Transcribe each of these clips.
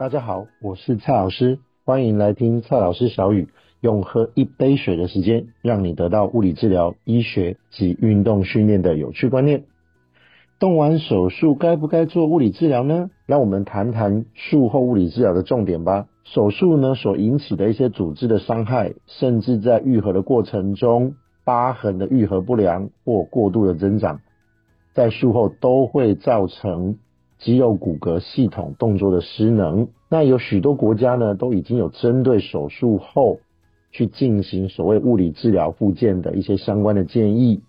大家好，我是蔡老师，欢迎来听蔡老师小语，用喝一杯水的时间，让你得到物理治疗、医学及运动训练的有趣观念。动完手术该不该做物理治疗呢？让我们谈谈术后物理治疗的重点吧。手术呢所引起的一些组织的伤害，甚至在愈合的过程中，疤痕的愈合不良或过度的增长，在术后都会造成。肌肉骨骼系统动作的失能，那有许多国家呢都已经有针对手术后去进行所谓物理治疗复健的一些相关的建议。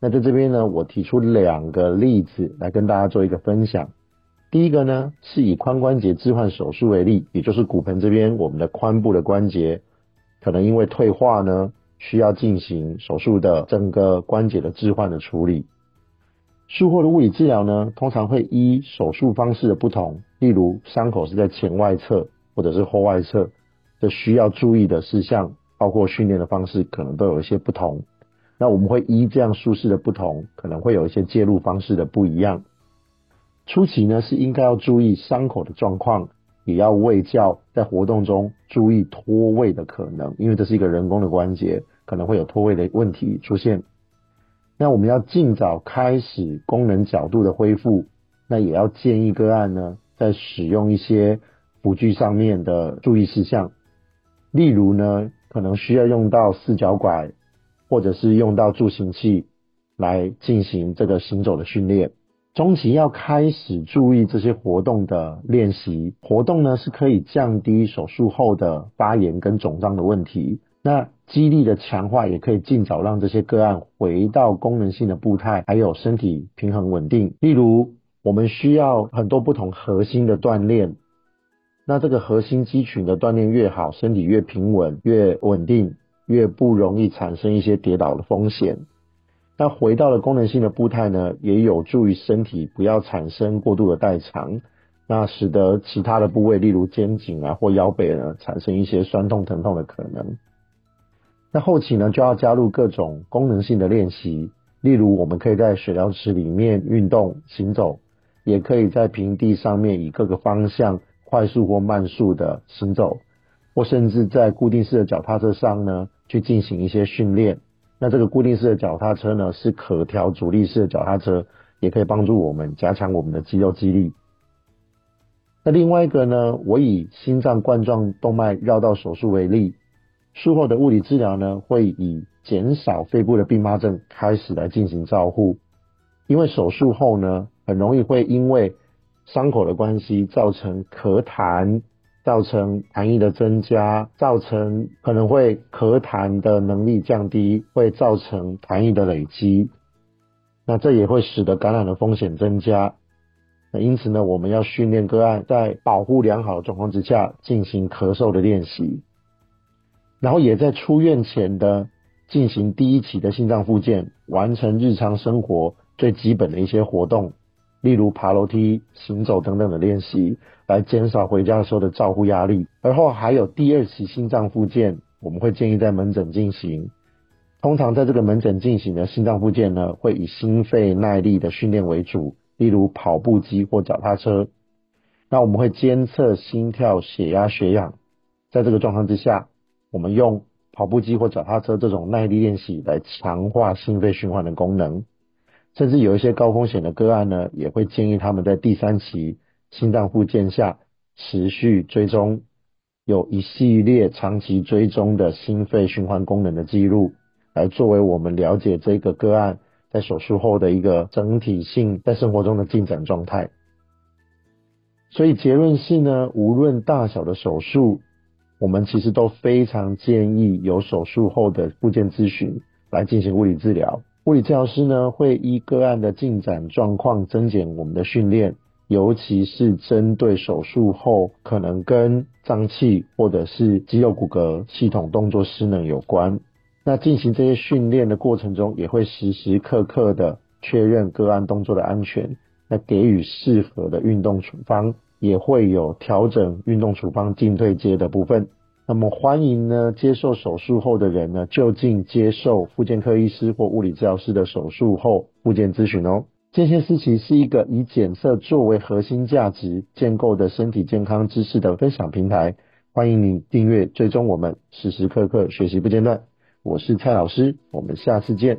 那在这边呢，我提出两个例子来跟大家做一个分享。第一个呢是以髋关节置换手术为例，也就是骨盆这边我们的髋部的关节可能因为退化呢，需要进行手术的整个关节的置换的处理。术后的物理治疗呢，通常会依手术方式的不同，例如伤口是在前外侧或者是后外侧，这需要注意的事项，包括训练的方式，可能都有一些不同。那我们会依这样术式的不同，可能会有一些介入方式的不一样。初期呢，是应该要注意伤口的状况，也要卫教，在活动中注意脱位的可能，因为这是一个人工的关节，可能会有脱位的问题出现。那我们要尽早开始功能角度的恢复，那也要建议个案呢，在使用一些辅具上面的注意事项，例如呢，可能需要用到四脚拐，或者是用到助行器来进行这个行走的训练。中期要开始注意这些活动的练习，活动呢是可以降低手术后的发炎跟肿胀的问题。那肌力的强化也可以尽早让这些个案回到功能性的步态，还有身体平衡稳定。例如，我们需要很多不同核心的锻炼，那这个核心肌群的锻炼越好，身体越平稳、越稳定，越不容易产生一些跌倒的风险。那回到了功能性的步态呢，也有助于身体不要产生过度的代偿，那使得其他的部位，例如肩颈啊或腰背呢，产生一些酸痛疼痛的可能。那后期呢，就要加入各种功能性的练习，例如我们可以在水疗池里面运动行走，也可以在平地上面以各个方向快速或慢速的行走，或甚至在固定式的脚踏车上呢去进行一些训练。那这个固定式的脚踏车呢是可调阻力式的脚踏车，也可以帮助我们加强我们的肌肉肌力。那另外一个呢，我以心脏冠状动脉绕道手术为例。术后的物理治疗呢，会以减少肺部的并发症开始来进行照护，因为手术后呢，很容易会因为伤口的关系，造成咳痰，造成痰液的增加，造成可能会咳痰的能力降低，会造成痰液的累积，那这也会使得感染的风险增加。那因此呢，我们要训练个案在保护良好的状况之下进行咳嗽的练习。然后也在出院前的进行第一期的心脏复健，完成日常生活最基本的一些活动，例如爬楼梯、行走等等的练习，来减少回家的时候的照护压力。而后还有第二期心脏复健，我们会建议在门诊进行。通常在这个门诊进行的心脏复健呢，会以心肺耐力的训练为主，例如跑步机或脚踏车。那我们会监测心跳、血压、血氧，在这个状况之下。我们用跑步机或脚踏车这种耐力练习来强化心肺循环的功能，甚至有一些高风险的个案呢，也会建议他们在第三期心脏复健下持续追踪，有一系列长期追踪的心肺循环功能的记录，来作为我们了解这个个案在手术后的一个整体性在生活中的进展状态。所以结论是呢，无论大小的手术。我们其实都非常建议有手术后的复健咨询来进行物理治疗。物理治疗师呢，会依个案的进展状况增减我们的训练，尤其是针对手术后可能跟脏器或者是肌肉骨骼系统动作失能有关。那进行这些训练的过程中，也会时时刻刻的确认个案动作的安全，那给予适合的运动处方。也会有调整运动处方进退阶的部分。那么欢迎呢，接受手术后的人呢，就近接受复健科医师或物理治疗师的手术后复健咨询哦。健先思齐是一个以检测作为核心价值建构的身体健康知识的分享平台，欢迎你订阅追踪我们，时时刻刻学习不间断。我是蔡老师，我们下次见。